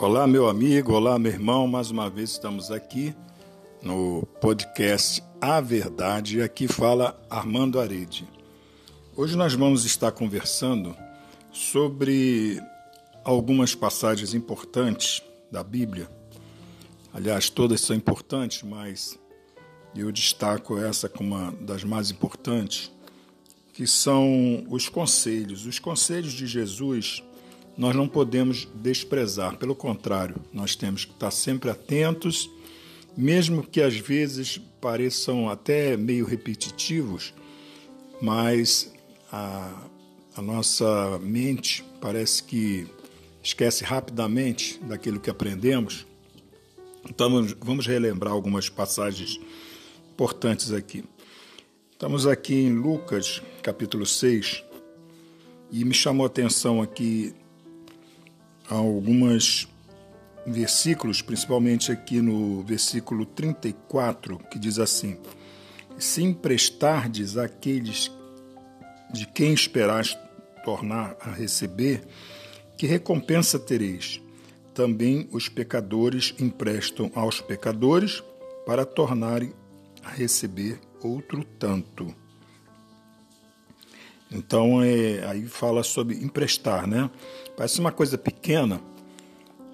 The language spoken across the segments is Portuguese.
Olá, meu amigo, olá, meu irmão. Mais uma vez estamos aqui no podcast A Verdade. Aqui fala Armando Arede. Hoje nós vamos estar conversando sobre algumas passagens importantes da Bíblia. Aliás, todas são importantes, mas eu destaco essa como uma das mais importantes, que são os conselhos. Os conselhos de Jesus nós não podemos desprezar, pelo contrário, nós temos que estar sempre atentos, mesmo que às vezes pareçam até meio repetitivos, mas a, a nossa mente parece que esquece rapidamente daquilo que aprendemos. Então vamos relembrar algumas passagens importantes aqui. Estamos aqui em Lucas, capítulo 6, e me chamou a atenção aqui alguns versículos, principalmente aqui no versículo 34, que diz assim: Se emprestardes àqueles de quem esperais tornar a receber, que recompensa tereis? Também os pecadores emprestam aos pecadores para tornarem a receber outro tanto. Então, é, aí fala sobre emprestar, né? Parece uma coisa pequena,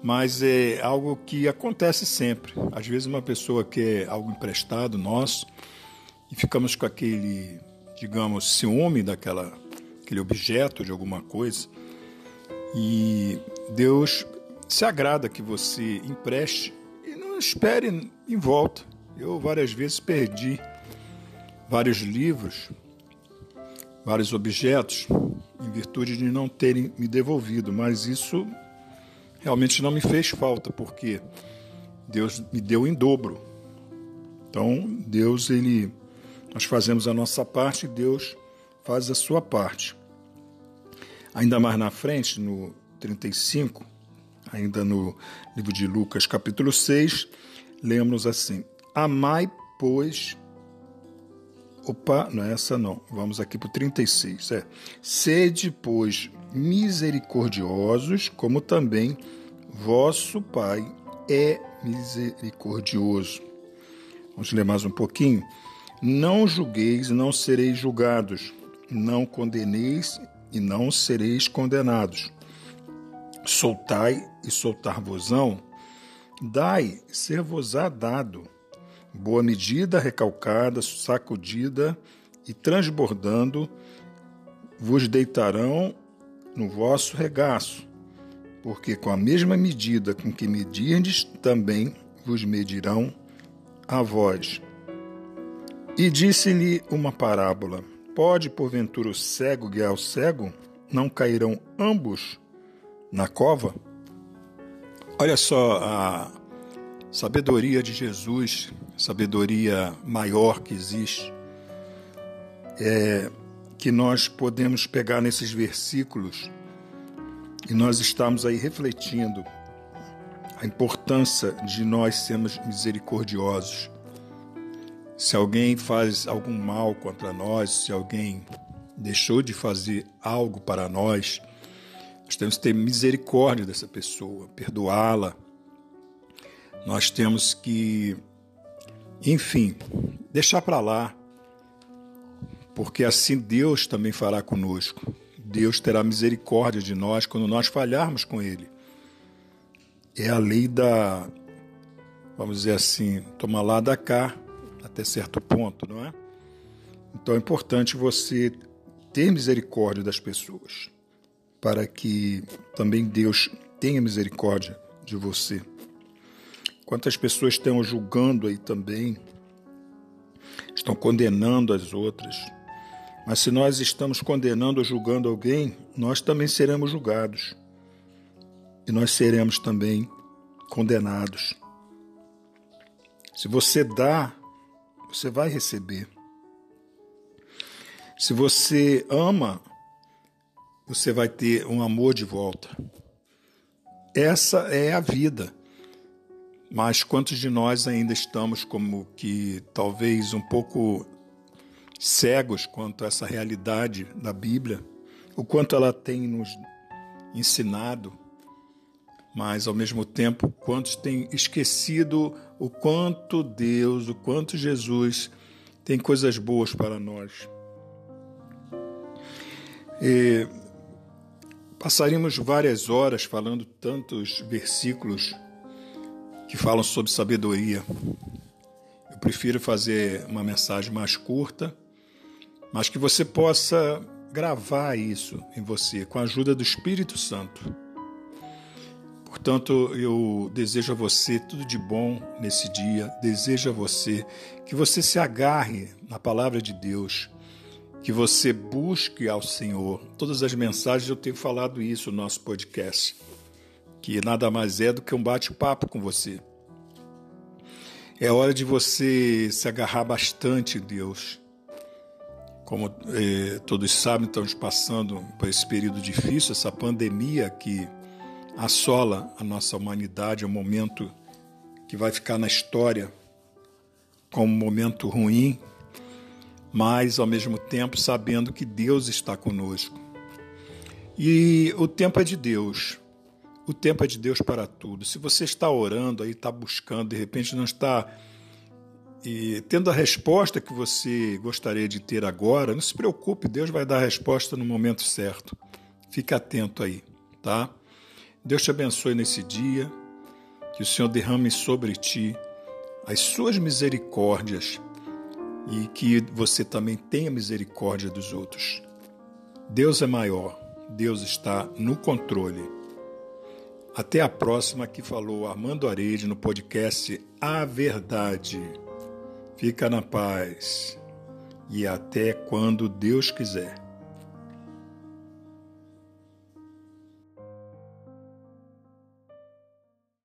mas é algo que acontece sempre. Às vezes uma pessoa quer algo emprestado nosso e ficamos com aquele, digamos, ciúme daquela aquele objeto de alguma coisa. E Deus se agrada que você empreste e não espere em volta. Eu várias vezes perdi vários livros vários objetos em virtude de não terem me devolvido, mas isso realmente não me fez falta, porque Deus me deu em dobro. Então, Deus, ele nós fazemos a nossa parte, Deus faz a sua parte. Ainda mais na frente, no 35, ainda no livro de Lucas, capítulo 6, lemos assim: Amai, pois, Opa, não é essa não. Vamos aqui para o 36. É. Sede, pois, misericordiosos, como também vosso Pai é misericordioso. Vamos ler mais um pouquinho. Não julgueis e não sereis julgados. Não condeneis e não sereis condenados. Soltai e soltar-vosão. Dai, ser-vos-á dado boa medida, recalcada, sacudida e transbordando, vos deitarão no vosso regaço, porque com a mesma medida com que medirdes, também vos medirão a vós. E disse-lhe uma parábola: Pode, porventura, o cego guiar o cego? Não cairão ambos na cova? Olha só a sabedoria de Jesus sabedoria maior que existe, é que nós podemos pegar nesses versículos e nós estamos aí refletindo a importância de nós sermos misericordiosos. Se alguém faz algum mal contra nós, se alguém deixou de fazer algo para nós, nós temos que ter misericórdia dessa pessoa, perdoá-la. Nós temos que enfim, deixar para lá, porque assim Deus também fará conosco. Deus terá misericórdia de nós quando nós falharmos com Ele. É a lei da, vamos dizer assim, tomar lá da cá, até certo ponto, não é? Então é importante você ter misericórdia das pessoas, para que também Deus tenha misericórdia de você. Quantas pessoas estão julgando aí também, estão condenando as outras. Mas se nós estamos condenando ou julgando alguém, nós também seremos julgados. E nós seremos também condenados. Se você dá, você vai receber. Se você ama, você vai ter um amor de volta. Essa é a vida. Mas quantos de nós ainda estamos como que talvez um pouco cegos quanto a essa realidade da Bíblia, o quanto ela tem nos ensinado, mas ao mesmo tempo, quantos têm esquecido o quanto Deus, o quanto Jesus tem coisas boas para nós. E passaríamos várias horas falando tantos versículos que falam sobre sabedoria. Eu prefiro fazer uma mensagem mais curta, mas que você possa gravar isso em você com a ajuda do Espírito Santo. Portanto, eu desejo a você tudo de bom nesse dia, desejo a você que você se agarre na palavra de Deus, que você busque ao Senhor. Todas as mensagens eu tenho falado isso no nosso podcast, que nada mais é do que um bate-papo com você. É hora de você se agarrar bastante em Deus. Como eh, todos sabem, estamos passando por esse período difícil, essa pandemia que assola a nossa humanidade, é um momento que vai ficar na história como um momento ruim, mas ao mesmo tempo sabendo que Deus está conosco. E o tempo é de Deus. O tempo é de Deus para tudo. Se você está orando aí, está buscando, de repente não está e, tendo a resposta que você gostaria de ter agora, não se preocupe, Deus vai dar a resposta no momento certo. Fique atento aí, tá? Deus te abençoe nesse dia, que o Senhor derrame sobre ti as suas misericórdias e que você também tenha misericórdia dos outros. Deus é maior, Deus está no controle. Até a próxima que falou Armando Arede no podcast A Verdade. Fica na paz e até quando Deus quiser.